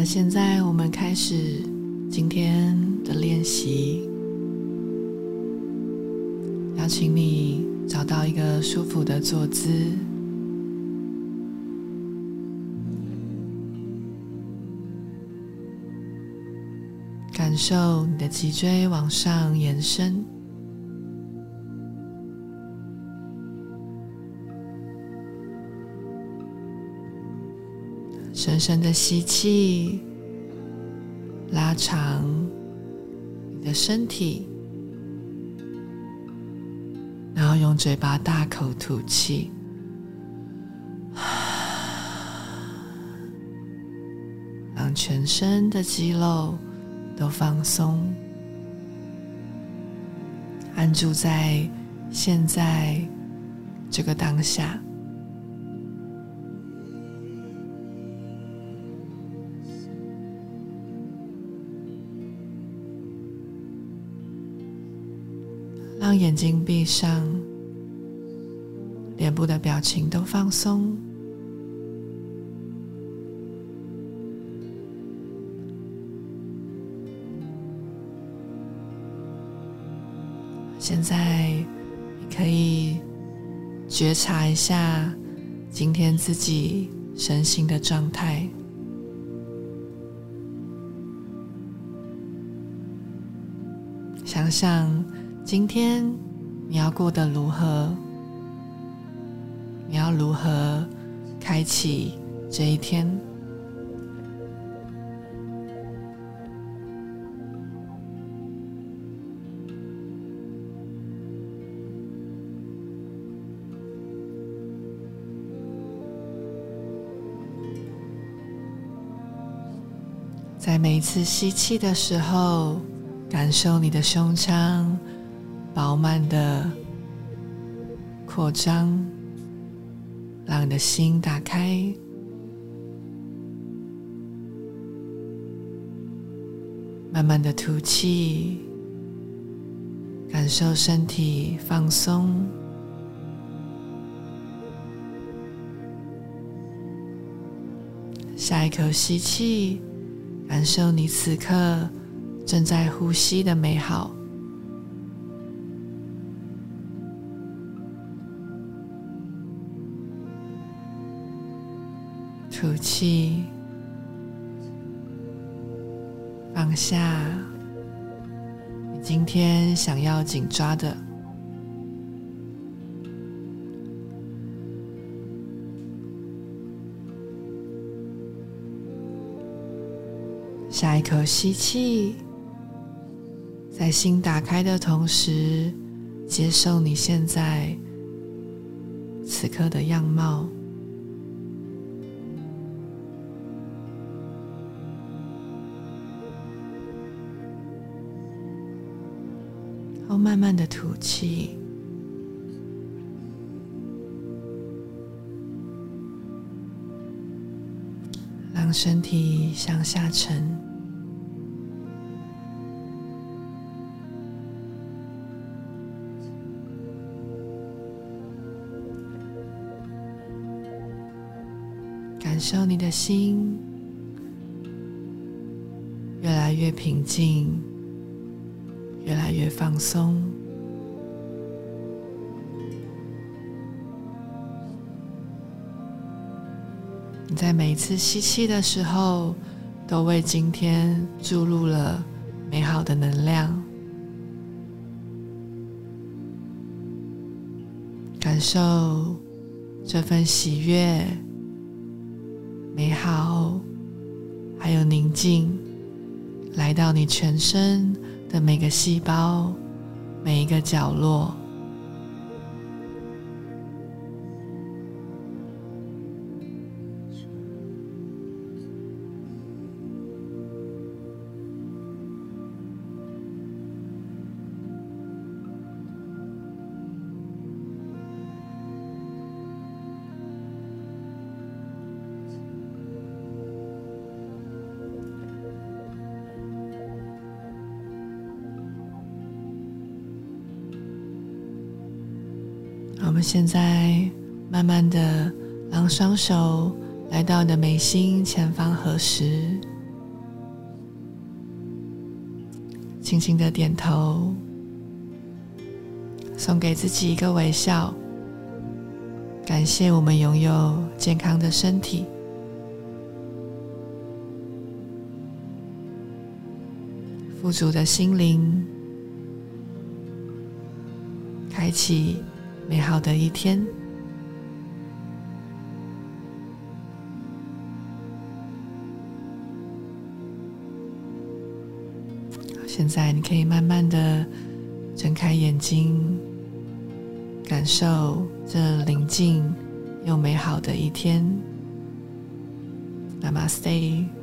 那现在我们开始今天的练习。邀请你找到一个舒服的坐姿，感受你的脊椎往上延伸，深深的吸气，拉长你的身体。然后用嘴巴大口吐气，让全身的肌肉都放松，安住在现在这个当下。让眼睛闭上，脸部的表情都放松。现在你可以觉察一下今天自己身心的状态，想想。今天你要过得如何？你要如何开启这一天？在每一次吸气的时候，感受你的胸腔。饱满的扩张，让你的心打开。慢慢的吐气，感受身体放松。下一口吸气，感受你此刻正在呼吸的美好。吐气，放下你今天想要紧抓的。下一口吸气，在心打开的同时，接受你现在此刻的样貌。慢慢的吐气，让身体向下沉，感受你的心越来越平静。越来越放松。你在每次吸气的时候，都为今天注入了美好的能量，感受这份喜悦、美好，还有宁静，来到你全身。的每个细胞，每一个角落。我们现在慢慢的让双手来到你的眉心前方合十，轻轻的点头，送给自己一个微笑，感谢我们拥有健康的身体。富足的心灵，开启美好的一天。现在你可以慢慢的睁开眼睛，感受这宁静又美好的一天。Namaste。